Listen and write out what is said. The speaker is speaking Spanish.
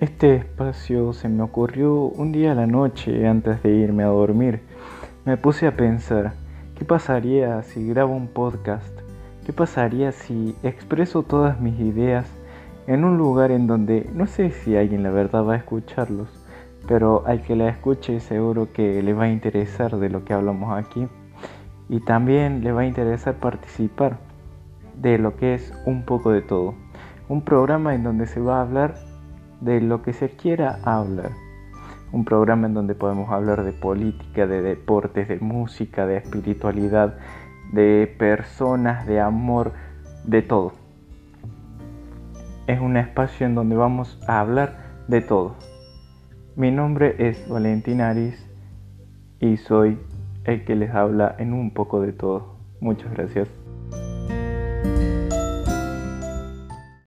Este espacio se me ocurrió un día a la noche antes de irme a dormir. Me puse a pensar, ¿qué pasaría si grabo un podcast? ¿Qué pasaría si expreso todas mis ideas en un lugar en donde no sé si alguien la verdad va a escucharlos, pero al que la escuche seguro que le va a interesar de lo que hablamos aquí y también le va a interesar participar de lo que es un poco de todo. Un programa en donde se va a hablar de lo que se quiera hablar. Un programa en donde podemos hablar de política, de deportes, de música, de espiritualidad, de personas, de amor, de todo. Es un espacio en donde vamos a hablar de todo. Mi nombre es Valentín Aris y soy el que les habla en un poco de todo. Muchas gracias.